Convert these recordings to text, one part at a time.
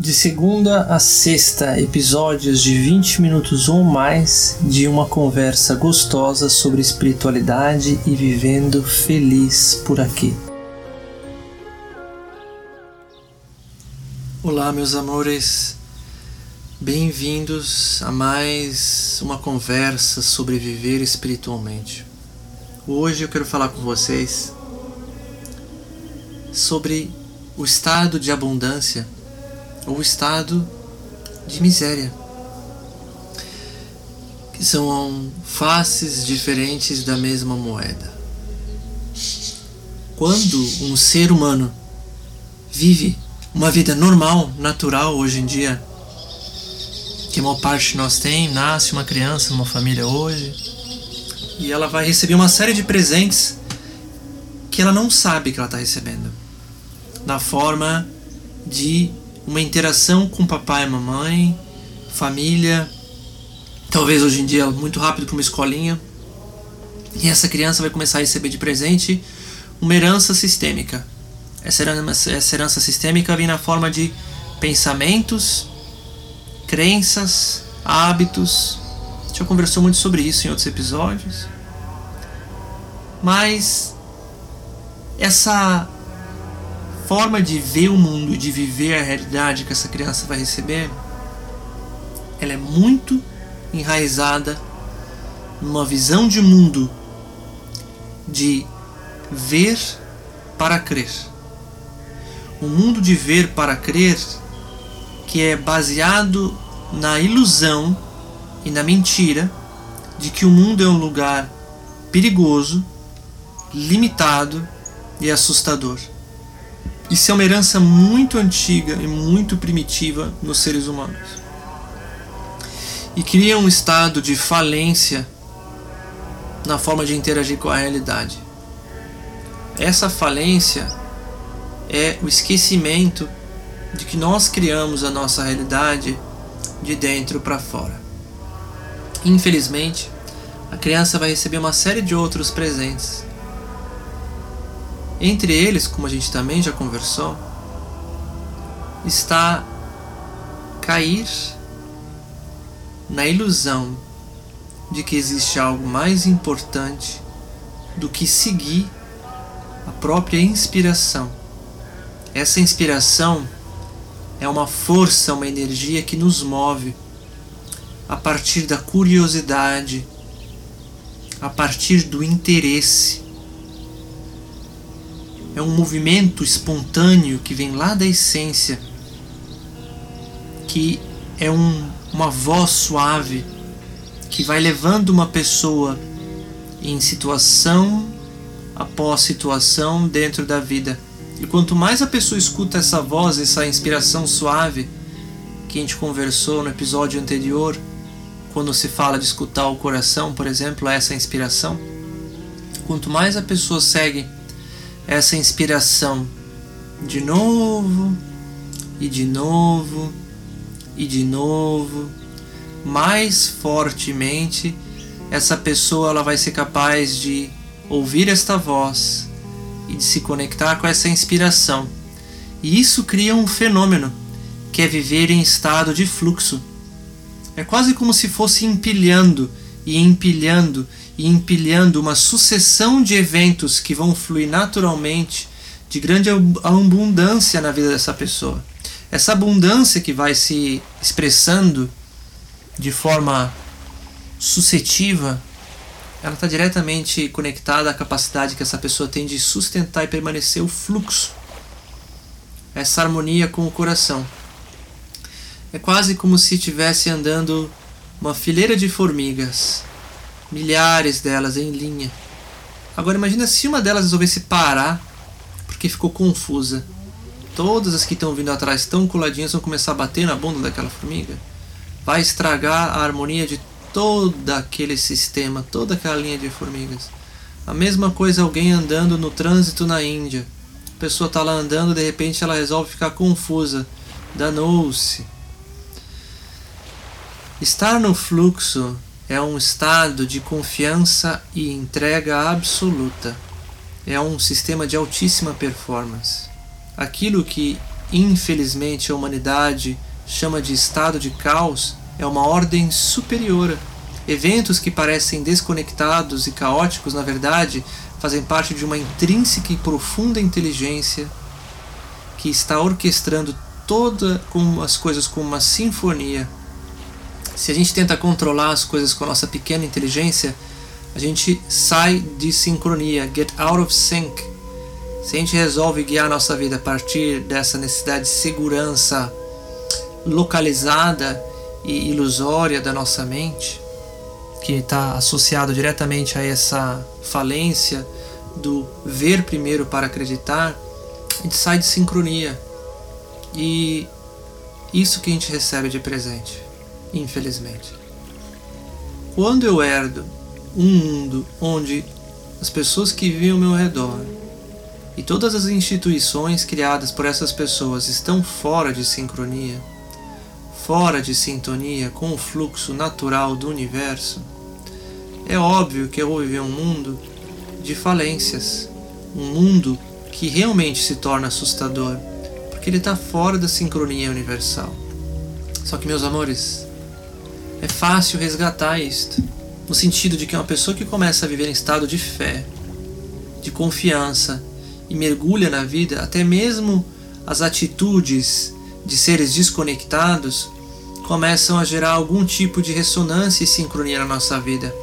De segunda a sexta, episódios de 20 minutos ou mais de uma conversa gostosa sobre espiritualidade e vivendo feliz por aqui. Olá, meus amores. Bem-vindos a mais uma conversa sobre viver espiritualmente. Hoje eu quero falar com vocês sobre o estado de abundância ou estado de miséria, que são faces diferentes da mesma moeda. Quando um ser humano vive uma vida normal, natural hoje em dia, que a maior parte de nós tem, nasce uma criança numa família hoje, e ela vai receber uma série de presentes que ela não sabe que ela está recebendo, na forma de uma interação com papai e mamãe, família, talvez hoje em dia muito rápido para uma escolinha. E essa criança vai começar a receber de presente uma herança sistêmica. Essa herança, essa herança sistêmica vem na forma de pensamentos, crenças, hábitos. A gente já conversou muito sobre isso em outros episódios. Mas essa forma de ver o mundo, de viver a realidade que essa criança vai receber, ela é muito enraizada numa visão de mundo de ver para crer. Um mundo de ver para crer que é baseado na ilusão e na mentira de que o mundo é um lugar perigoso, limitado e assustador. Isso é uma herança muito antiga e muito primitiva nos seres humanos. E cria um estado de falência na forma de interagir com a realidade. Essa falência é o esquecimento de que nós criamos a nossa realidade de dentro para fora. Infelizmente, a criança vai receber uma série de outros presentes entre eles, como a gente também já conversou, está cair na ilusão de que existe algo mais importante do que seguir a própria inspiração. Essa inspiração é uma força, uma energia que nos move a partir da curiosidade, a partir do interesse é um movimento espontâneo que vem lá da essência, que é um, uma voz suave que vai levando uma pessoa em situação após situação dentro da vida. E quanto mais a pessoa escuta essa voz, essa inspiração suave que a gente conversou no episódio anterior, quando se fala de escutar o coração, por exemplo, essa inspiração, quanto mais a pessoa segue essa inspiração de novo e de novo e de novo, mais fortemente, essa pessoa ela vai ser capaz de ouvir esta voz e de se conectar com essa inspiração. E isso cria um fenômeno que é viver em estado de fluxo. É quase como se fosse empilhando e empilhando e empilhando uma sucessão de eventos que vão fluir naturalmente de grande abundância na vida dessa pessoa. Essa abundância que vai se expressando de forma suscetiva, ela está diretamente conectada à capacidade que essa pessoa tem de sustentar e permanecer o fluxo, essa harmonia com o coração. É quase como se estivesse andando uma fileira de formigas milhares delas em linha. Agora imagina se uma delas resolvesse parar porque ficou confusa. Todas as que estão vindo atrás tão coladinhas vão começar a bater na bunda daquela formiga. Vai estragar a harmonia de todo aquele sistema, toda aquela linha de formigas. A mesma coisa alguém andando no trânsito na Índia. A pessoa está lá andando, de repente ela resolve ficar confusa. Danou-se. Estar no fluxo é um estado de confiança e entrega absoluta. É um sistema de altíssima performance. Aquilo que infelizmente a humanidade chama de estado de caos é uma ordem superior. Eventos que parecem desconectados e caóticos, na verdade, fazem parte de uma intrínseca e profunda inteligência que está orquestrando todas as coisas como uma sinfonia. Se a gente tenta controlar as coisas com a nossa pequena inteligência, a gente sai de sincronia, get out of sync. Se a gente resolve guiar nossa vida a partir dessa necessidade de segurança localizada e ilusória da nossa mente, que está associado diretamente a essa falência do ver primeiro para acreditar, a gente sai de sincronia. E isso que a gente recebe de presente, infelizmente. Quando eu herdo um mundo onde as pessoas que vivem ao meu redor e todas as instituições criadas por essas pessoas estão fora de sincronia, fora de sintonia com o fluxo natural do universo, é óbvio que eu vou viver um mundo de falências, um mundo que realmente se torna assustador, porque ele está fora da sincronia universal. Só que, meus amores, é fácil resgatar isto no sentido de que uma pessoa que começa a viver em estado de fé, de confiança e mergulha na vida, até mesmo as atitudes de seres desconectados começam a gerar algum tipo de ressonância e sincronia na nossa vida,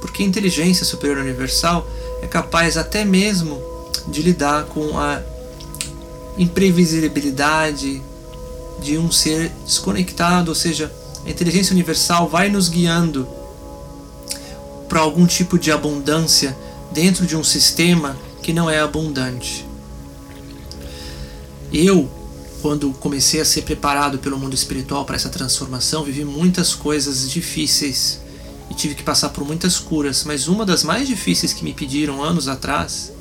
porque a inteligência superior universal é capaz até mesmo de lidar com a imprevisibilidade de um ser desconectado, ou seja, a inteligência universal vai nos guiando para algum tipo de abundância dentro de um sistema que não é abundante. Eu, quando comecei a ser preparado pelo mundo espiritual para essa transformação, vivi muitas coisas difíceis e tive que passar por muitas curas, mas uma das mais difíceis que me pediram anos atrás,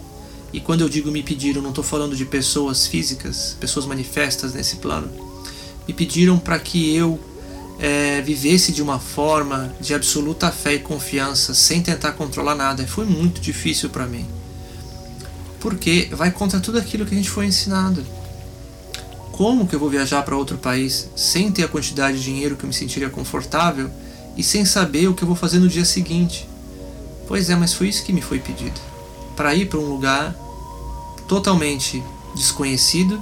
e quando eu digo me pediram, não estou falando de pessoas físicas, pessoas manifestas nesse plano, me pediram para que eu é, vivesse de uma forma de absoluta fé e confiança, sem tentar controlar nada. Foi muito difícil para mim. Porque vai contra tudo aquilo que a gente foi ensinado. Como que eu vou viajar para outro país sem ter a quantidade de dinheiro que eu me sentiria confortável e sem saber o que eu vou fazer no dia seguinte? Pois é, mas foi isso que me foi pedido. Para ir para um lugar totalmente desconhecido,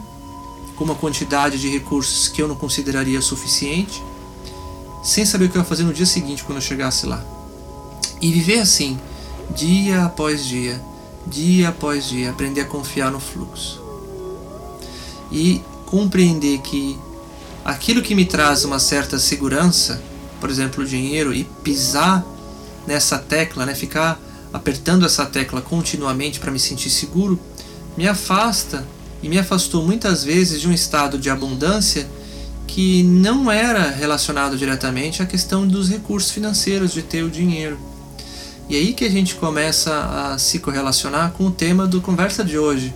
com uma quantidade de recursos que eu não consideraria suficiente, sem saber o que eu ia fazer no dia seguinte quando eu chegasse lá. E viver assim, dia após dia, dia após dia, aprender a confiar no fluxo. E compreender que aquilo que me traz uma certa segurança, por exemplo, o dinheiro, e pisar nessa tecla, né, ficar apertando essa tecla continuamente para me sentir seguro, me afasta e me afastou muitas vezes de um estado de abundância que não era relacionado diretamente à questão dos recursos financeiros, de ter o dinheiro. E aí que a gente começa a se correlacionar com o tema do conversa de hoje,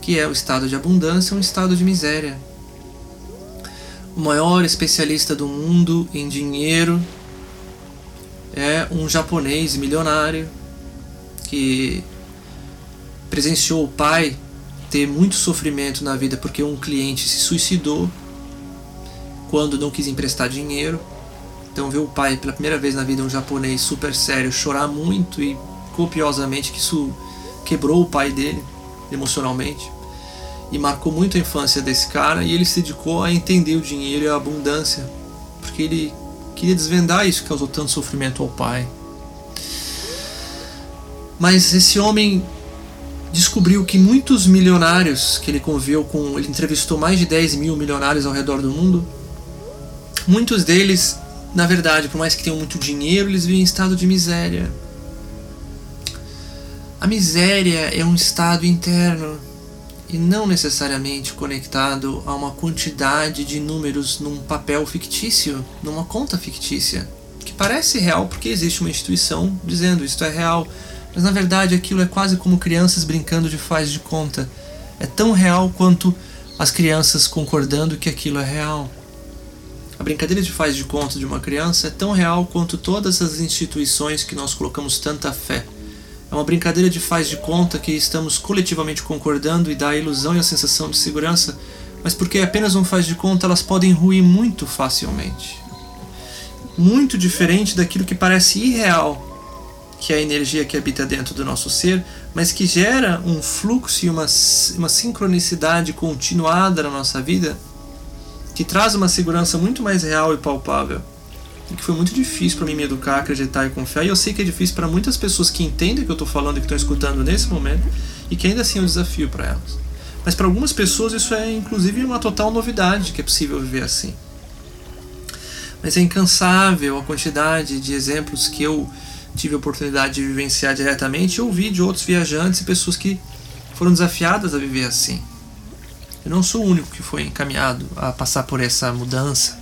que é o estado de abundância, um estado de miséria. O maior especialista do mundo em dinheiro é um japonês milionário que presenciou o pai ter muito sofrimento na vida porque um cliente se suicidou quando não quis emprestar dinheiro. Então ver o pai pela primeira vez na vida um japonês super sério chorar muito e copiosamente que isso quebrou o pai dele emocionalmente e marcou muito a infância desse cara e ele se dedicou a entender o dinheiro e a abundância porque ele queria desvendar isso que causou tanto sofrimento ao pai. Mas esse homem descobriu que muitos milionários que ele conviveu com, ele entrevistou mais de 10 mil milionários ao redor do mundo, Muitos deles, na verdade, por mais que tenham muito dinheiro, eles vivem em estado de miséria. A miséria é um estado interno e não necessariamente conectado a uma quantidade de números num papel fictício, numa conta fictícia, que parece real porque existe uma instituição dizendo isto é real, mas na verdade aquilo é quase como crianças brincando de faz de conta. É tão real quanto as crianças concordando que aquilo é real. A brincadeira de faz de conta de uma criança é tão real quanto todas as instituições que nós colocamos tanta fé. É uma brincadeira de faz de conta que estamos coletivamente concordando e dá a ilusão e a sensação de segurança mas porque apenas um faz de conta, elas podem ruir muito facilmente. Muito diferente daquilo que parece irreal, que é a energia que habita dentro do nosso ser, mas que gera um fluxo e uma, uma sincronicidade continuada na nossa vida, que traz uma segurança muito mais real e palpável. E que foi muito difícil para mim me educar, acreditar e confiar. E eu sei que é difícil para muitas pessoas que entendem o que eu estou falando e que estão escutando nesse momento, e que ainda assim é um desafio para elas. Mas para algumas pessoas isso é inclusive uma total novidade que é possível viver assim. Mas é incansável a quantidade de exemplos que eu tive a oportunidade de vivenciar diretamente e ouvi de outros viajantes e pessoas que foram desafiadas a viver assim. Eu não sou o único que foi encaminhado a passar por essa mudança.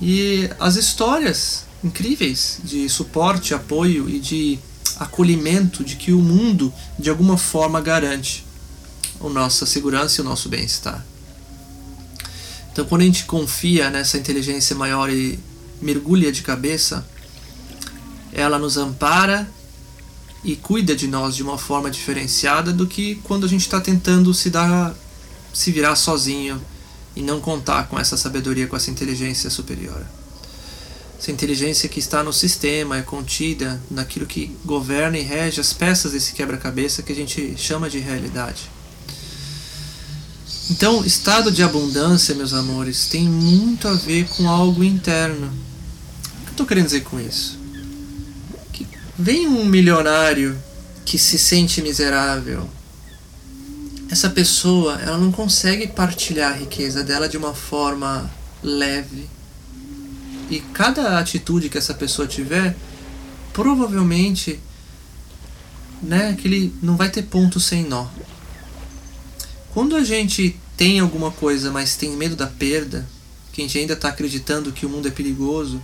E as histórias incríveis de suporte, apoio e de acolhimento de que o mundo de alguma forma garante a nossa segurança e o nosso bem-estar. Então, quando a gente confia nessa inteligência maior e mergulha de cabeça, ela nos ampara e cuida de nós de uma forma diferenciada do que quando a gente está tentando se dar, se virar sozinho e não contar com essa sabedoria, com essa inteligência superior. Essa inteligência que está no sistema, é contida naquilo que governa e rege as peças desse quebra-cabeça que a gente chama de realidade. Então, estado de abundância, meus amores, tem muito a ver com algo interno. O que eu estou querendo dizer com isso? Que vem um milionário que se sente miserável. Essa pessoa, ela não consegue partilhar a riqueza dela de uma forma leve. E cada atitude que essa pessoa tiver, provavelmente, né, que ele não vai ter ponto sem nó. Quando a gente tem alguma coisa, mas tem medo da perda, que a gente ainda está acreditando que o mundo é perigoso,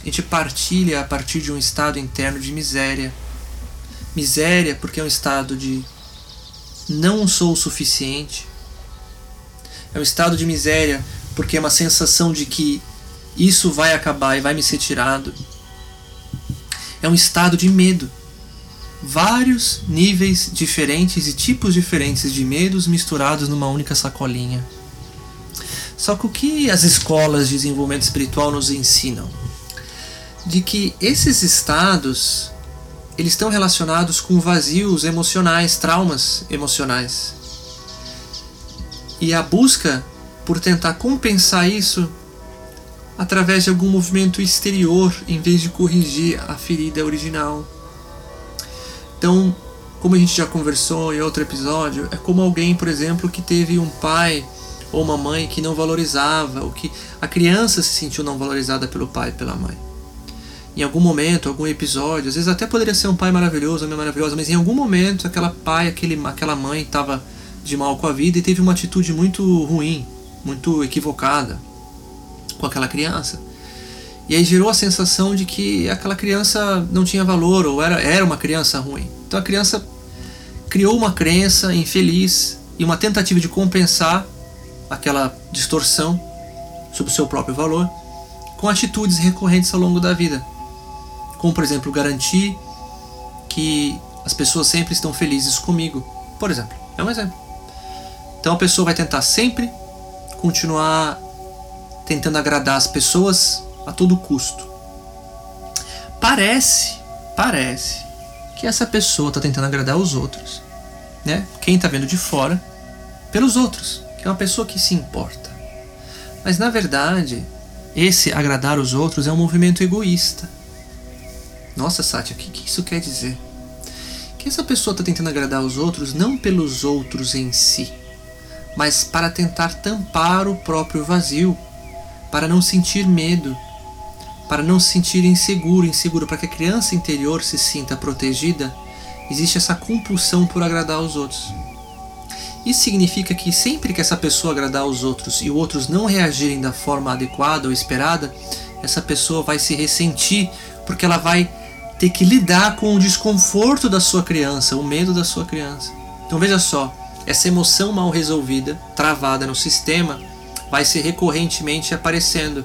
a gente partilha a partir de um estado interno de miséria. Miséria porque é um estado de não sou o suficiente. É um estado de miséria porque é uma sensação de que isso vai acabar e vai me ser tirado. É um estado de medo vários níveis diferentes e tipos diferentes de medos misturados numa única sacolinha. Só que o que as escolas de desenvolvimento espiritual nos ensinam? De que esses estados eles estão relacionados com vazios emocionais, traumas emocionais. E a busca por tentar compensar isso através de algum movimento exterior em vez de corrigir a ferida original. Então, como a gente já conversou em outro episódio, é como alguém, por exemplo, que teve um pai ou uma mãe que não valorizava, ou que a criança se sentiu não valorizada pelo pai e pela mãe. Em algum momento, algum episódio, às vezes até poderia ser um pai maravilhoso, uma mãe maravilhosa, mas em algum momento aquela pai, aquele, aquela mãe estava de mal com a vida e teve uma atitude muito ruim, muito equivocada com aquela criança. E aí gerou a sensação de que aquela criança não tinha valor ou era, era uma criança ruim. Então a criança criou uma crença infeliz e uma tentativa de compensar aquela distorção sobre o seu próprio valor com atitudes recorrentes ao longo da vida. Como, por exemplo, garantir que as pessoas sempre estão felizes comigo. Por exemplo, é um exemplo. Então a pessoa vai tentar sempre continuar tentando agradar as pessoas a todo custo. Parece, parece que essa pessoa está tentando agradar os outros, né? Quem está vendo de fora, pelos outros, que é uma pessoa que se importa. Mas na verdade, esse agradar os outros é um movimento egoísta. Nossa, Sátia, o que, que isso quer dizer? Que essa pessoa está tentando agradar os outros não pelos outros em si, mas para tentar tampar o próprio vazio, para não sentir medo, para não se sentir inseguro, inseguro, para que a criança interior se sinta protegida, existe essa compulsão por agradar aos outros. Isso significa que sempre que essa pessoa agradar aos outros e os outros não reagirem da forma adequada ou esperada, essa pessoa vai se ressentir porque ela vai ter que lidar com o desconforto da sua criança, o medo da sua criança. Então veja só, essa emoção mal resolvida, travada no sistema, vai ser recorrentemente aparecendo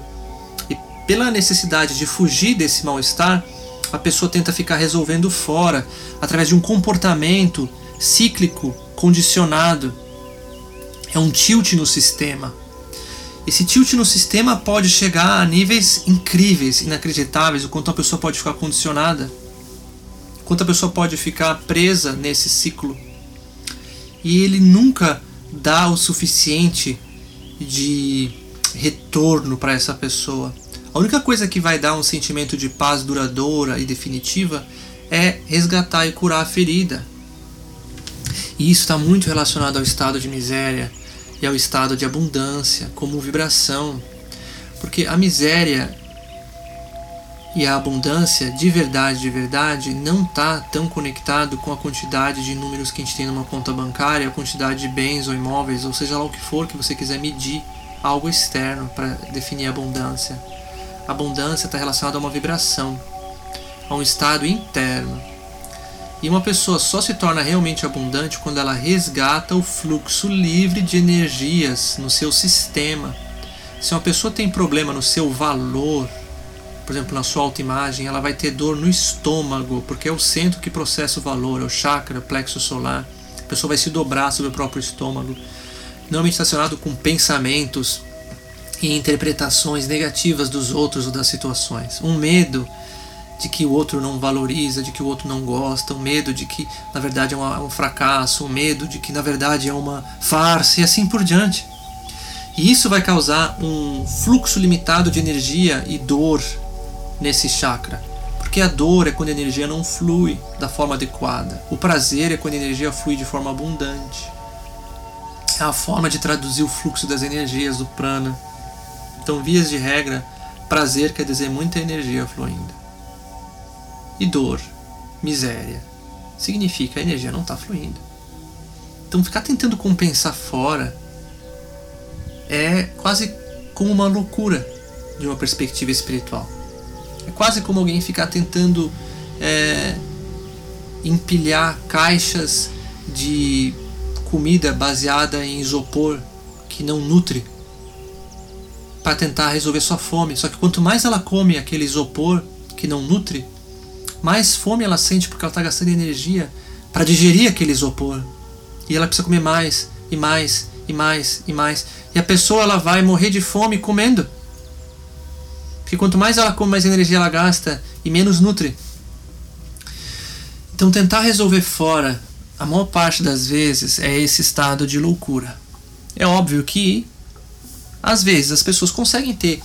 pela necessidade de fugir desse mal-estar, a pessoa tenta ficar resolvendo fora, através de um comportamento cíclico, condicionado. É um tilt no sistema. Esse tilt no sistema pode chegar a níveis incríveis, inacreditáveis, o quanto a pessoa pode ficar condicionada, o quanto a pessoa pode ficar presa nesse ciclo. E ele nunca dá o suficiente de retorno para essa pessoa. A única coisa que vai dar um sentimento de paz duradoura e definitiva é resgatar e curar a ferida. E isso está muito relacionado ao estado de miséria e ao estado de abundância como vibração. Porque a miséria e a abundância de verdade, de verdade, não está tão conectado com a quantidade de números que a gente tem numa conta bancária, a quantidade de bens ou imóveis, ou seja lá o que for que você quiser medir algo externo para definir abundância. A abundância está relacionada a uma vibração, a um estado interno. E uma pessoa só se torna realmente abundante quando ela resgata o fluxo livre de energias no seu sistema. Se uma pessoa tem problema no seu valor, por exemplo, na sua autoimagem, ela vai ter dor no estômago, porque é o centro que processa o valor, é o chakra, o plexo solar. A pessoa vai se dobrar sobre o próprio estômago. Normalmente estacionado com pensamentos e interpretações negativas dos outros ou das situações. Um medo de que o outro não valoriza, de que o outro não gosta, um medo de que na verdade é, uma, um fracasso, um medo de que na verdade é uma farsa e assim por diante. E isso vai causar um fluxo limitado de energia e dor nesse chakra. Porque a dor é quando a energia não flui da forma adequada. O prazer é quando a energia flui de forma abundante. É a forma de traduzir o fluxo das energias do prana. Então, vias de regra, prazer quer dizer muita energia fluindo. E dor, miséria, significa a energia não está fluindo. Então, ficar tentando compensar fora é quase como uma loucura de uma perspectiva espiritual. É quase como alguém ficar tentando é, empilhar caixas de comida baseada em isopor que não nutre para tentar resolver sua fome. Só que quanto mais ela come aquele isopor que não nutre, mais fome ela sente porque ela está gastando energia para digerir aquele isopor. E ela precisa comer mais e mais e mais e mais. E a pessoa ela vai morrer de fome comendo. Porque quanto mais ela come, mais energia ela gasta e menos nutre. Então tentar resolver fora, a maior parte das vezes, é esse estado de loucura. É óbvio que às vezes as pessoas conseguem ter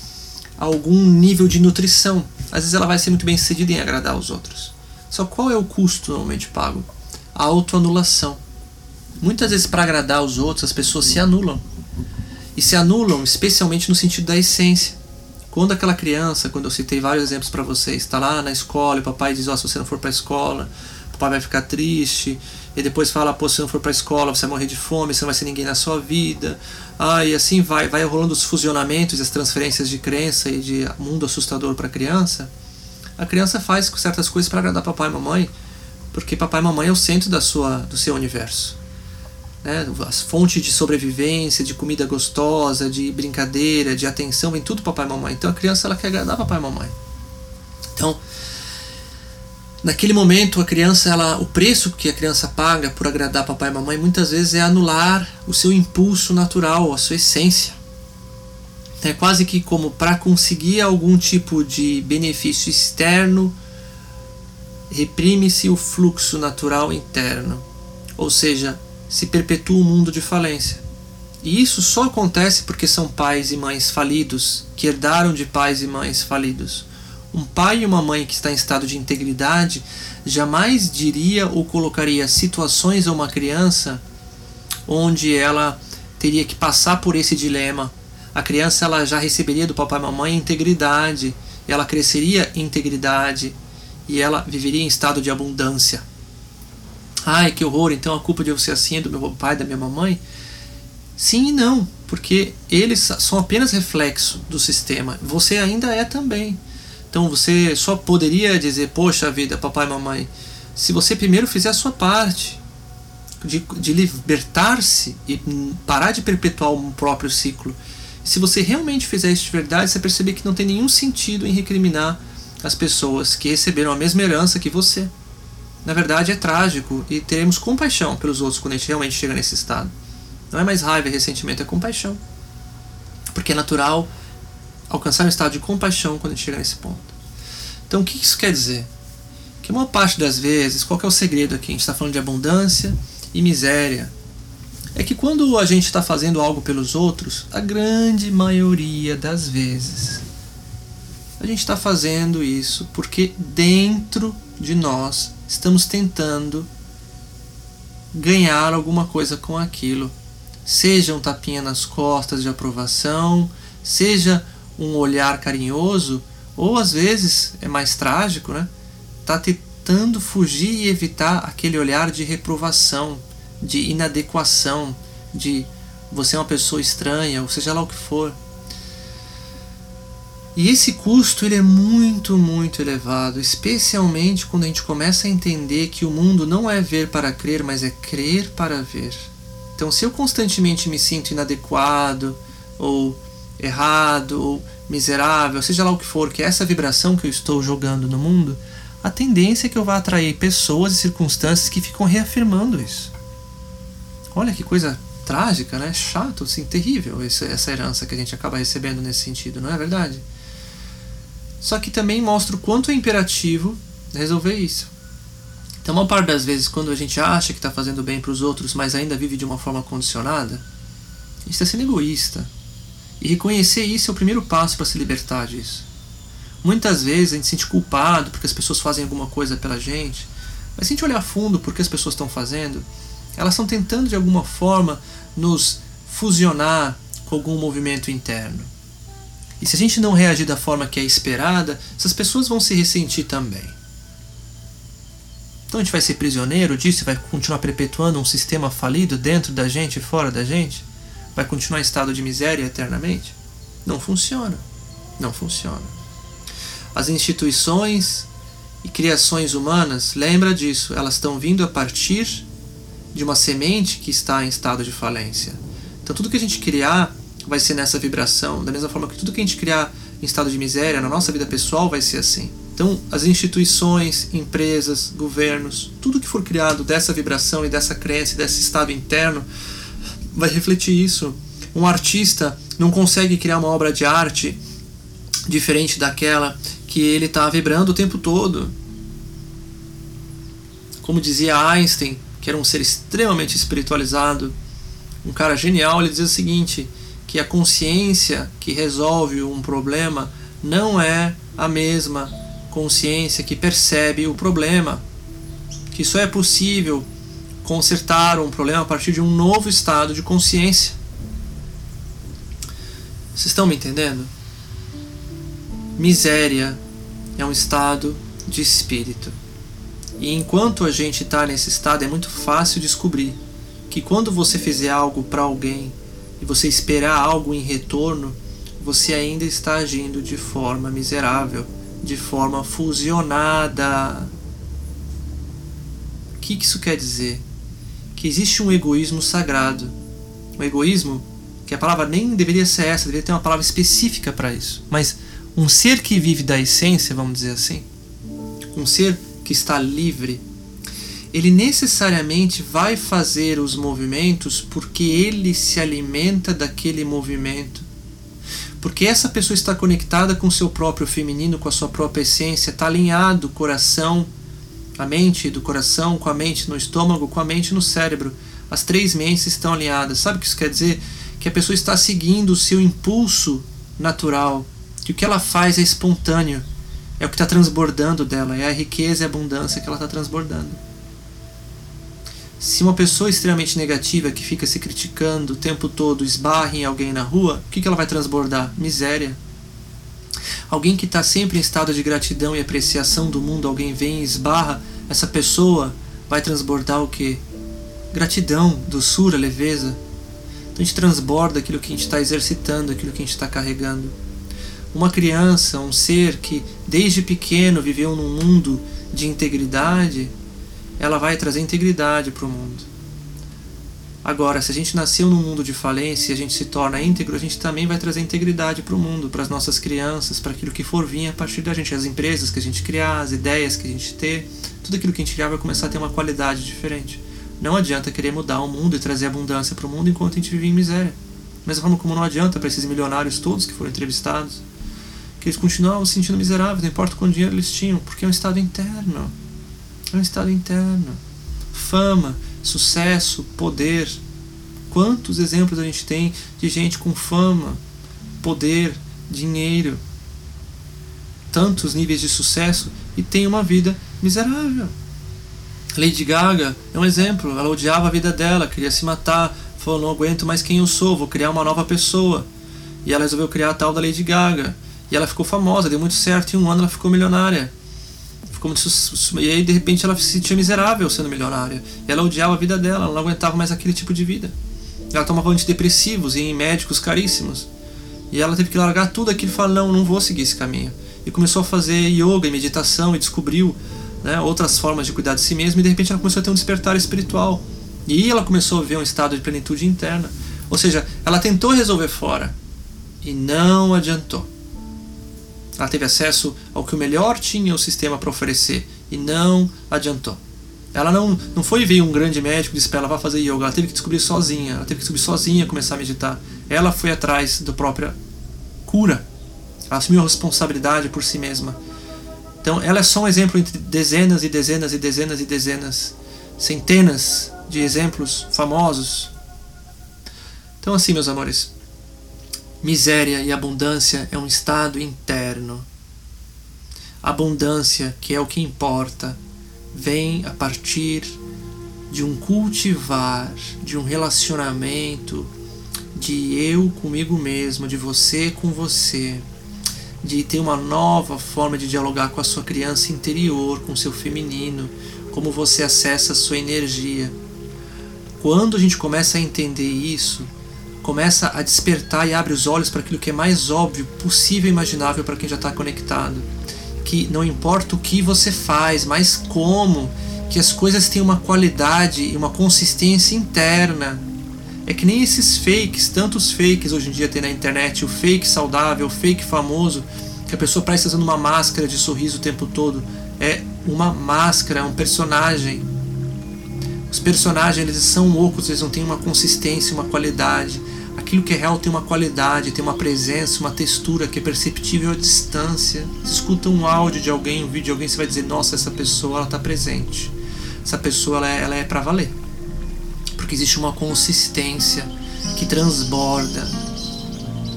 algum nível de nutrição. Às vezes ela vai ser muito bem sucedida em agradar os outros. Só qual é o custo normalmente pago? A autoanulação. Muitas vezes para agradar os outros as pessoas se anulam. E se anulam especialmente no sentido da essência. Quando aquela criança, quando eu citei vários exemplos para vocês, está lá na escola e o papai diz: oh, se você não for para a escola, o papai vai ficar triste, e depois fala, pô, se não for para a escola, você vai morrer de fome, você não vai ser ninguém na sua vida. Ah, e assim vai, vai rolando os fusionamentos as transferências de crença e de mundo assustador para a criança. A criança faz certas coisas para agradar papai e mamãe, porque papai e mamãe é o centro da sua, do seu universo. Né? As fontes de sobrevivência, de comida gostosa, de brincadeira, de atenção, vem tudo papai e mamãe. Então a criança ela quer agradar papai e mamãe. Então, naquele momento a criança ela o preço que a criança paga por agradar papai e mamãe muitas vezes é anular o seu impulso natural a sua essência. É quase que como para conseguir algum tipo de benefício externo reprime-se o fluxo natural interno. Ou seja se perpetua um mundo de falência. E isso só acontece porque são pais e mães falidos que herdaram de pais e mães falidos um pai e uma mãe que está em estado de integridade jamais diria ou colocaria situações a uma criança onde ela teria que passar por esse dilema. A criança ela já receberia do papai e mamãe integridade, ela cresceria em integridade e ela viveria em estado de abundância. Ai, que horror, então a culpa de eu ser assim é do meu pai, da minha mamãe? Sim e não, porque eles são apenas reflexo do sistema. Você ainda é também. Então você só poderia dizer, poxa vida, papai e mamãe, se você primeiro fizer a sua parte de, de libertar-se e parar de perpetuar o próprio ciclo. Se você realmente fizer isso de verdade, você perceber que não tem nenhum sentido em recriminar as pessoas que receberam a mesma herança que você. Na verdade é trágico e teremos compaixão pelos outros quando a gente realmente chega nesse estado. Não é mais raiva e ressentimento, é compaixão. Porque é natural alcançar um estado de compaixão quando a gente chega nesse ponto. Então, o que isso quer dizer? Que a maior parte das vezes, qual é o segredo aqui? A gente está falando de abundância e miséria. É que quando a gente está fazendo algo pelos outros, a grande maioria das vezes, a gente está fazendo isso porque dentro de nós estamos tentando ganhar alguma coisa com aquilo. Seja um tapinha nas costas de aprovação, seja um olhar carinhoso, ou às vezes é mais trágico, né? Tá tentando fugir e evitar aquele olhar de reprovação, de inadequação, de você é uma pessoa estranha, ou seja lá o que for. E esse custo ele é muito, muito elevado, especialmente quando a gente começa a entender que o mundo não é ver para crer, mas é crer para ver. Então, se eu constantemente me sinto inadequado, ou errado, miserável, seja lá o que for, que é essa vibração que eu estou jogando no mundo, a tendência é que eu vá atrair pessoas e circunstâncias que ficam reafirmando isso. Olha que coisa trágica, né? Chato, assim, terrível essa herança que a gente acaba recebendo nesse sentido, não é verdade? Só que também mostra o quanto é imperativo resolver isso. Então, uma parte das vezes, quando a gente acha que está fazendo bem para os outros, mas ainda vive de uma forma condicionada, a gente está sendo egoísta. E reconhecer isso é o primeiro passo para se libertar disso. Muitas vezes a gente se sente culpado porque as pessoas fazem alguma coisa pela gente, mas se a gente olhar a fundo por que as pessoas estão fazendo, elas estão tentando de alguma forma nos fusionar com algum movimento interno. E se a gente não reagir da forma que é esperada, essas pessoas vão se ressentir também. Então a gente vai ser prisioneiro disso, vai continuar perpetuando um sistema falido dentro da gente e fora da gente? Vai continuar em estado de miséria eternamente? Não funciona. Não funciona. As instituições e criações humanas, lembra disso, elas estão vindo a partir de uma semente que está em estado de falência. Então tudo que a gente criar vai ser nessa vibração, da mesma forma que tudo que a gente criar em estado de miséria na nossa vida pessoal vai ser assim. Então, as instituições, empresas, governos, tudo que for criado dessa vibração e dessa crença, desse estado interno, vai refletir isso. Um artista não consegue criar uma obra de arte diferente daquela que ele está vibrando o tempo todo. Como dizia Einstein, que era um ser extremamente espiritualizado, um cara genial, ele dizia o seguinte: que a consciência que resolve um problema não é a mesma consciência que percebe o problema. Que só é possível consertar um problema a partir de um novo estado de consciência. Vocês estão me entendendo? Miséria é um estado de espírito. E enquanto a gente está nesse estado, é muito fácil descobrir que quando você fizer algo para alguém e você esperar algo em retorno, você ainda está agindo de forma miserável, de forma fusionada. O que isso quer dizer? Que existe um egoísmo sagrado. Um egoísmo que a palavra nem deveria ser essa, deveria ter uma palavra específica para isso. Mas um ser que vive da essência, vamos dizer assim, um ser que está livre, ele necessariamente vai fazer os movimentos porque ele se alimenta daquele movimento. Porque essa pessoa está conectada com seu próprio feminino, com a sua própria essência, está alinhado coração, a mente do coração, com a mente no estômago, com a mente no cérebro. As três mentes estão alinhadas. Sabe o que isso quer dizer? Que a pessoa está seguindo o seu impulso natural, que o que ela faz é espontâneo, é o que está transbordando dela, é a riqueza e a abundância que ela está transbordando. Se uma pessoa extremamente negativa que fica se criticando o tempo todo esbarra em alguém na rua, o que, que ela vai transbordar? Miséria. Alguém que está sempre em estado de gratidão e apreciação do mundo, alguém vem e esbarra, essa pessoa vai transbordar o que? Gratidão, doçura, leveza. Então a gente transborda aquilo que a gente está exercitando, aquilo que a gente está carregando. Uma criança, um ser que desde pequeno viveu num mundo de integridade, ela vai trazer integridade para o mundo. Agora, se a gente nasceu num mundo de falência e a gente se torna íntegro, a gente também vai trazer integridade para o mundo, para as nossas crianças, para aquilo que for vir a partir da gente, as empresas que a gente criar, as ideias que a gente ter, tudo aquilo que a gente criar vai começar a ter uma qualidade diferente. Não adianta querer mudar o mundo e trazer abundância para o mundo enquanto a gente vive em miséria. Mesma forma como não adianta para esses milionários todos que foram entrevistados, que eles continuavam se sentindo miseráveis, não importa quanto dinheiro eles tinham, porque é um estado interno. É um estado interno. Fama, sucesso, poder. Quantos exemplos a gente tem de gente com fama, poder, dinheiro, tantos níveis de sucesso e tem uma vida miserável. Lady Gaga é um exemplo. Ela odiava a vida dela, queria se matar, falou: não aguento mais quem eu sou, vou criar uma nova pessoa. E ela resolveu criar a tal da Lady Gaga. E ela ficou famosa, deu muito certo. Em um ano ela ficou milionária. Muito, e aí de repente ela se sentia miserável sendo milionária. E ela odiava a vida dela, ela não aguentava mais aquele tipo de vida. Ela tomava antidepressivos em médicos caríssimos. E ela teve que largar tudo aquilo e falar: não, não vou seguir esse caminho. E começou a fazer yoga e meditação e descobriu né, outras formas de cuidar de si mesma. E de repente ela começou a ter um despertar espiritual. E ela começou a ver um estado de plenitude interna. Ou seja, ela tentou resolver fora e não adiantou. Ela teve acesso ao que o melhor tinha o sistema para oferecer e não adiantou. Ela não, não foi ver um grande médico e disse para ela vá fazer yoga. Ela teve que descobrir sozinha. Ela teve que descobrir sozinha começar a meditar. Ela foi atrás da própria cura. Ela assumiu a responsabilidade por si mesma. Então, ela é só um exemplo entre dezenas e dezenas e dezenas e dezenas, centenas de exemplos famosos. Então, assim, meus amores, miséria e abundância é um estado interno. Abundância, que é o que importa, vem a partir de um cultivar, de um relacionamento, de eu comigo mesmo, de você com você, de ter uma nova forma de dialogar com a sua criança interior, com seu feminino, como você acessa a sua energia. Quando a gente começa a entender isso, começa a despertar e abre os olhos para aquilo que é mais óbvio, possível e imaginável para quem já está conectado que não importa o que você faz, mas como, que as coisas têm uma qualidade e uma consistência interna. É que nem esses fakes, tantos fakes hoje em dia tem na internet, o fake saudável, o fake famoso, que a pessoa parece usando uma máscara de sorriso o tempo todo. É uma máscara, é um personagem. Os personagens eles são ocos, eles não têm uma consistência, uma qualidade. Aquilo que é real tem uma qualidade, tem uma presença, uma textura que é perceptível à distância. Você escuta um áudio de alguém, um vídeo de alguém, você vai dizer: Nossa, essa pessoa ela está presente. Essa pessoa ela é, é para valer. Porque existe uma consistência que transborda.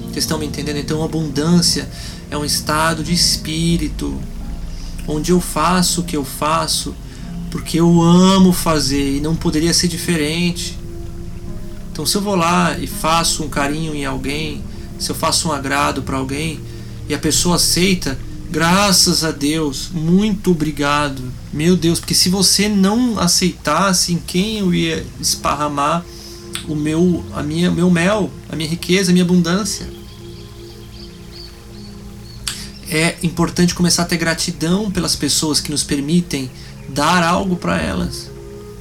Vocês estão me entendendo? Então, abundância é um estado de espírito onde eu faço o que eu faço porque eu amo fazer e não poderia ser diferente. Então, se eu vou lá e faço um carinho em alguém, se eu faço um agrado para alguém e a pessoa aceita, graças a Deus, muito obrigado. Meu Deus, porque se você não aceitasse em quem eu ia esparramar o meu, a minha, meu mel, a minha riqueza, a minha abundância. É importante começar a ter gratidão pelas pessoas que nos permitem dar algo para elas.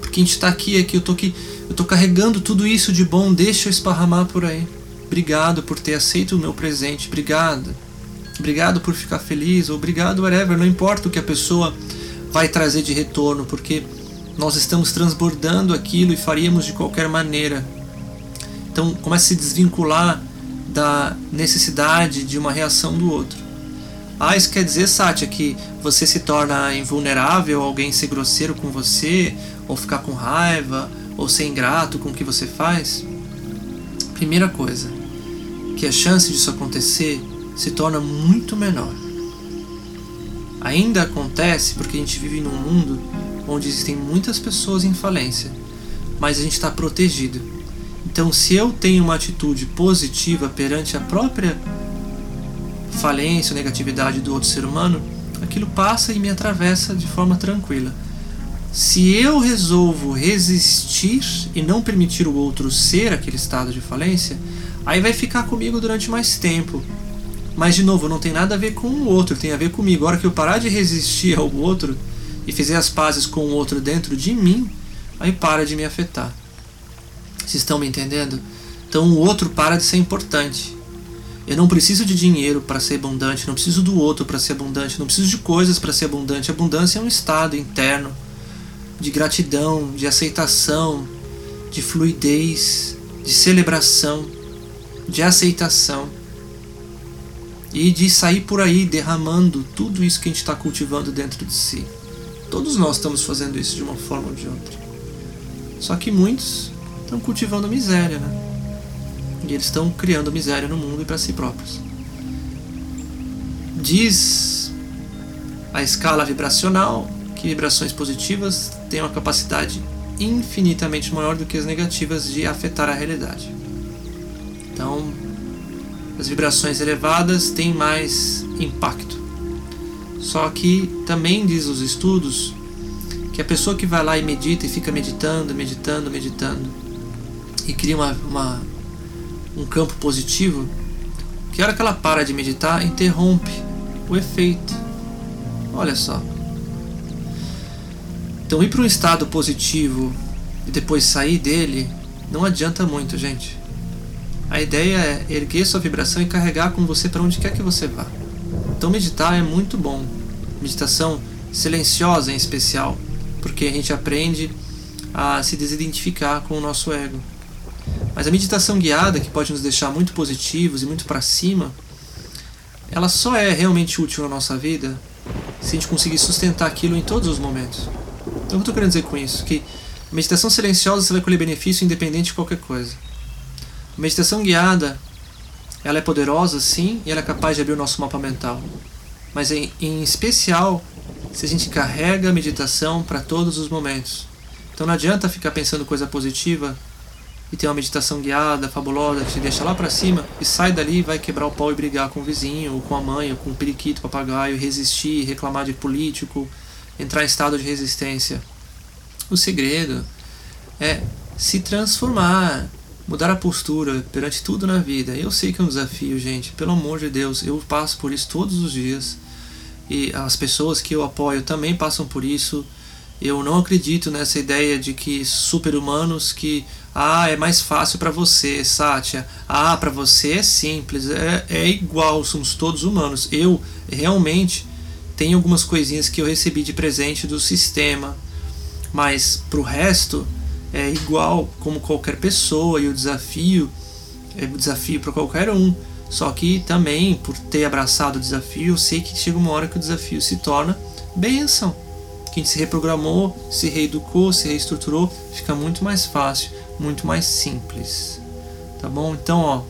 Porque a gente está aqui, aqui, eu tô aqui eu estou carregando tudo isso de bom, deixa eu esparramar por aí. Obrigado por ter aceito o meu presente, obrigado. Obrigado por ficar feliz, obrigado, whatever. Não importa o que a pessoa vai trazer de retorno, porque nós estamos transbordando aquilo e faríamos de qualquer maneira. Então começa a se desvincular da necessidade de uma reação do outro. Ah, isso quer dizer, Sátia, que você se torna invulnerável, alguém ser grosseiro com você, ou ficar com raiva, ou ser ingrato com o que você faz, primeira coisa, que a chance disso acontecer se torna muito menor. Ainda acontece porque a gente vive num mundo onde existem muitas pessoas em falência, mas a gente está protegido. Então, se eu tenho uma atitude positiva perante a própria falência ou negatividade do outro ser humano, aquilo passa e me atravessa de forma tranquila. Se eu resolvo resistir e não permitir o outro ser aquele estado de falência, aí vai ficar comigo durante mais tempo. Mas de novo, não tem nada a ver com o outro, tem a ver comigo. A hora que eu parar de resistir ao outro e fizer as pazes com o outro dentro de mim, aí para de me afetar. Vocês estão me entendendo? Então o outro para de ser importante. Eu não preciso de dinheiro para ser abundante, não preciso do outro para ser abundante, não preciso de coisas para ser abundante. Abundância é um estado interno de gratidão, de aceitação, de fluidez, de celebração, de aceitação e de sair por aí derramando tudo isso que a gente está cultivando dentro de si. Todos nós estamos fazendo isso de uma forma ou de outra. Só que muitos estão cultivando miséria, né? E eles estão criando miséria no mundo e para si próprios. Diz a escala vibracional que vibrações positivas têm uma capacidade infinitamente maior do que as negativas de afetar a realidade. Então, as vibrações elevadas têm mais impacto. Só que também diz os estudos que a pessoa que vai lá e medita e fica meditando, meditando, meditando e cria uma, uma, um campo positivo, que a hora que ela para de meditar, interrompe o efeito. Olha só. Então ir para um estado positivo e depois sair dele não adianta muito, gente. A ideia é erguer sua vibração e carregar com você para onde quer que você vá. Então meditar é muito bom. Meditação silenciosa em especial, porque a gente aprende a se desidentificar com o nosso ego. Mas a meditação guiada, que pode nos deixar muito positivos e muito para cima, ela só é realmente útil na nossa vida se a gente conseguir sustentar aquilo em todos os momentos. Então, o que eu estou querendo dizer com isso? Que meditação silenciosa você vai colher benefício independente de qualquer coisa. A meditação guiada, ela é poderosa, sim, e ela é capaz de abrir o nosso mapa mental mas em, em especial se a gente carrega a meditação para todos os momentos. Então não adianta ficar pensando coisa positiva e ter uma meditação guiada, fabulosa, que te deixa lá para cima e sai dali e vai quebrar o pau e brigar com o vizinho, ou com a mãe, ou com o periquito, papagaio, resistir, reclamar de político, entrar em estado de resistência. O segredo é se transformar, mudar a postura perante tudo na vida. Eu sei que é um desafio, gente, pelo amor de Deus, eu passo por isso todos os dias e as pessoas que eu apoio também passam por isso. Eu não acredito nessa ideia de que super-humanos que ah, é mais fácil para você, Sátia. Ah, para você é simples, é, é igual, somos todos humanos. Eu realmente tenho algumas coisinhas que eu recebi de presente do sistema, mas pro resto é igual como qualquer pessoa e o desafio é um desafio para qualquer um. Só que também, por ter abraçado o desafio, eu sei que chega uma hora que o desafio se torna bênção. Que a gente se reprogramou, se reeducou, se reestruturou, fica muito mais fácil, muito mais simples. Tá bom? Então, ó,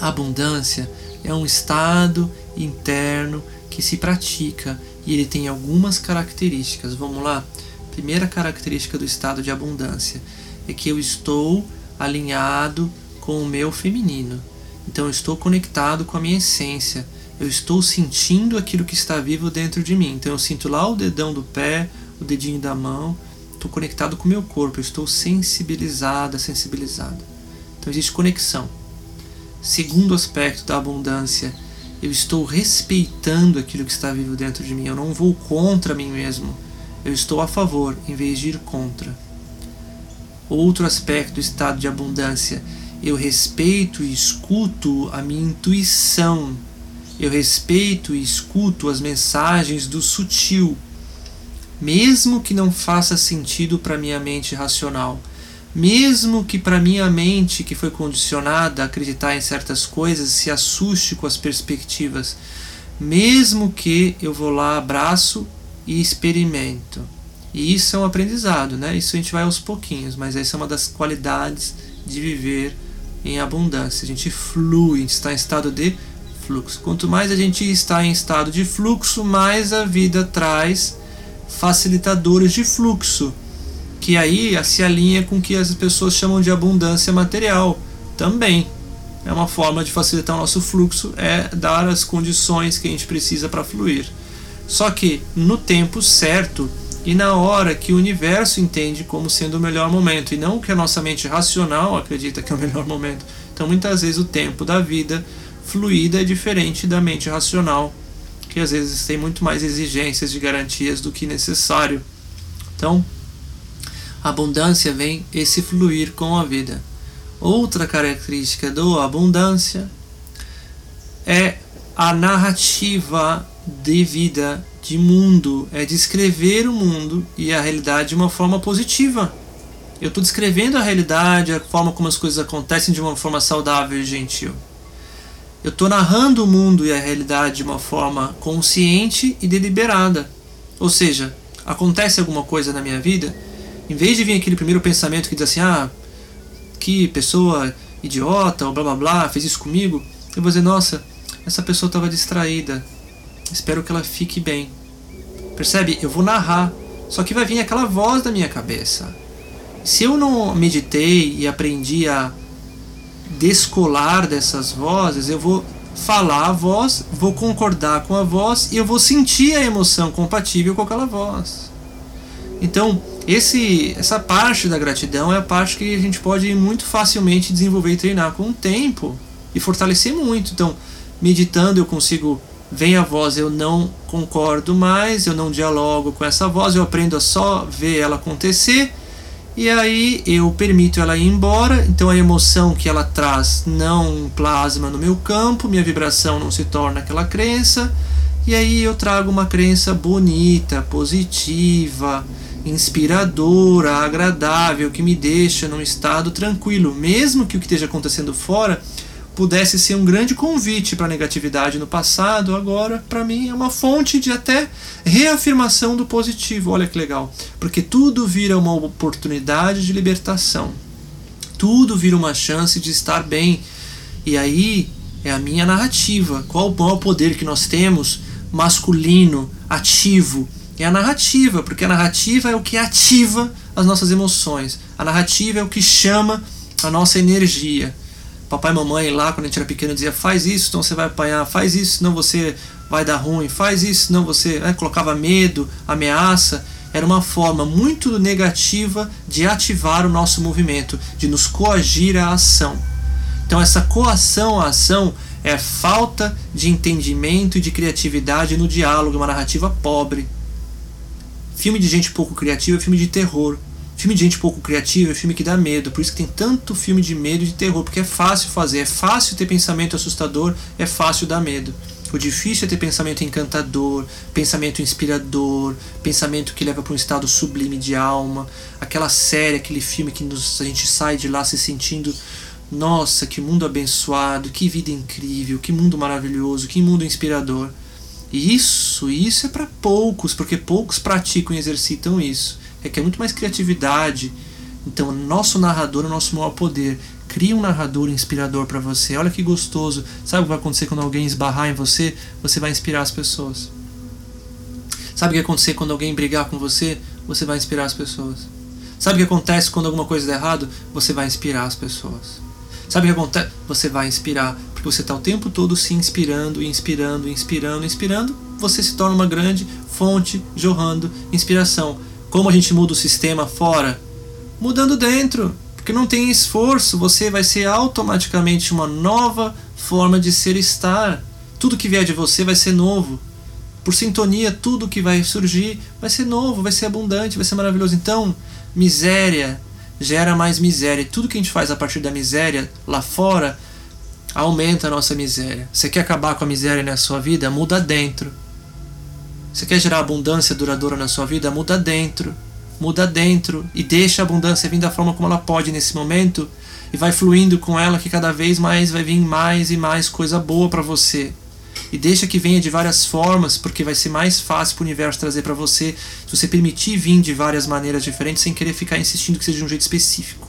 a abundância é um estado interno que se pratica e ele tem algumas características. Vamos lá? Primeira característica do estado de abundância é que eu estou alinhado com o meu feminino. Então eu estou conectado com a minha essência. Eu estou sentindo aquilo que está vivo dentro de mim. Então eu sinto lá o dedão do pé, o dedinho da mão. Estou conectado com o meu corpo. Eu estou sensibilizada, sensibilizada. Então existe conexão. Segundo aspecto da abundância, eu estou respeitando aquilo que está vivo dentro de mim. Eu não vou contra mim mesmo. Eu estou a favor em vez de ir contra. Outro aspecto do estado de abundância eu respeito e escuto a minha intuição. Eu respeito e escuto as mensagens do sutil, mesmo que não faça sentido para minha mente racional. Mesmo que para minha mente, que foi condicionada a acreditar em certas coisas, se assuste com as perspectivas, mesmo que eu vou lá, abraço e experimento. E isso é um aprendizado, né? Isso a gente vai aos pouquinhos, mas essa é uma das qualidades de viver em abundância. A gente flui, a gente está em estado de fluxo. Quanto mais a gente está em estado de fluxo, mais a vida traz facilitadores de fluxo, que aí se alinha com o que as pessoas chamam de abundância material também. É uma forma de facilitar o nosso fluxo, é dar as condições que a gente precisa para fluir. Só que no tempo certo e na hora que o universo entende como sendo o melhor momento e não que a nossa mente racional acredita que é o melhor momento. Então muitas vezes o tempo da vida fluida é diferente da mente racional, que às vezes tem muito mais exigências de garantias do que necessário. Então, abundância vem esse fluir com a vida. Outra característica do abundância é a narrativa de vida de mundo, é descrever o mundo e a realidade de uma forma positiva. Eu estou descrevendo a realidade, a forma como as coisas acontecem de uma forma saudável e gentil. Eu estou narrando o mundo e a realidade de uma forma consciente e deliberada. Ou seja, acontece alguma coisa na minha vida, em vez de vir aquele primeiro pensamento que diz assim: ah, que pessoa idiota, ou blá blá blá, fez isso comigo, eu vou dizer: nossa, essa pessoa estava distraída, espero que ela fique bem. Percebe? Eu vou narrar, só que vai vir aquela voz da minha cabeça. Se eu não meditei e aprendi a descolar dessas vozes, eu vou falar a voz, vou concordar com a voz e eu vou sentir a emoção compatível com aquela voz. Então, esse, essa parte da gratidão é a parte que a gente pode muito facilmente desenvolver e treinar com o tempo e fortalecer muito. Então, meditando eu consigo vem a voz, eu não concordo mais, eu não dialogo com essa voz, eu aprendo a só ver ela acontecer e aí eu permito ela ir embora, então a emoção que ela traz não plasma no meu campo, minha vibração não se torna aquela crença, e aí eu trago uma crença bonita, positiva, inspiradora, agradável, que me deixa num estado tranquilo, mesmo que o que esteja acontecendo fora pudesse ser um grande convite para a negatividade no passado, agora para mim é uma fonte de até reafirmação do positivo. Olha que legal, porque tudo vira uma oportunidade de libertação. Tudo vira uma chance de estar bem. E aí é a minha narrativa. Qual o poder que nós temos masculino, ativo? É a narrativa, porque a narrativa é o que ativa as nossas emoções. A narrativa é o que chama a nossa energia papai e mamãe lá quando a gente era pequeno dizia faz isso, então você vai apanhar, faz isso, senão você vai dar ruim, faz isso, senão você né, colocava medo, ameaça. Era uma forma muito negativa de ativar o nosso movimento, de nos coagir à ação. Então essa coação à ação é falta de entendimento e de criatividade no diálogo, uma narrativa pobre. Filme de gente pouco criativa é filme de terror. Filme de gente pouco criativa é filme que dá medo, por isso que tem tanto filme de medo e de terror, porque é fácil fazer, é fácil ter pensamento assustador, é fácil dar medo. O difícil é ter pensamento encantador, pensamento inspirador, pensamento que leva para um estado sublime de alma, aquela série, aquele filme que nos, a gente sai de lá se sentindo, nossa, que mundo abençoado, que vida incrível, que mundo maravilhoso, que mundo inspirador. Isso, isso é para poucos, porque poucos praticam e exercitam isso requer muito mais criatividade. Então, nosso narrador é o nosso maior poder. Cria um narrador inspirador para você. Olha que gostoso. Sabe o que vai acontecer quando alguém esbarrar em você? Você vai inspirar as pessoas. Sabe o que vai acontecer quando alguém brigar com você? Você vai inspirar as pessoas. Sabe o que acontece quando alguma coisa dá errado? Você vai inspirar as pessoas. Sabe o que acontece? Você vai inspirar, você está o tempo todo se inspirando, inspirando, inspirando, inspirando. Você se torna uma grande fonte jorrando inspiração. Como a gente muda o sistema fora? Mudando dentro. Porque não tem esforço, você vai ser automaticamente uma nova forma de ser estar. Tudo que vier de você vai ser novo. Por sintonia, tudo que vai surgir vai ser novo, vai ser abundante, vai ser maravilhoso. Então, miséria gera mais miséria. Tudo que a gente faz a partir da miséria lá fora aumenta a nossa miséria. Você quer acabar com a miséria na sua vida? Muda dentro. Você quer gerar abundância duradoura na sua vida? Muda dentro. Muda dentro e deixa a abundância vir da forma como ela pode nesse momento e vai fluindo com ela que cada vez mais vai vir mais e mais coisa boa para você. E deixa que venha de várias formas, porque vai ser mais fácil para o universo trazer para você se você permitir vir de várias maneiras diferentes sem querer ficar insistindo que seja de um jeito específico.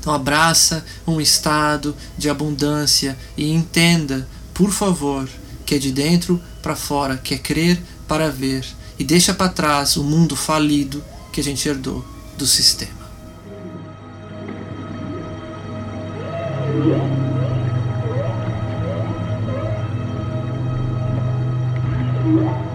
Então abraça um estado de abundância e entenda, por favor, que é de dentro para fora, que é crer para ver e deixa para trás o mundo falido que a gente herdou do sistema. Yeah.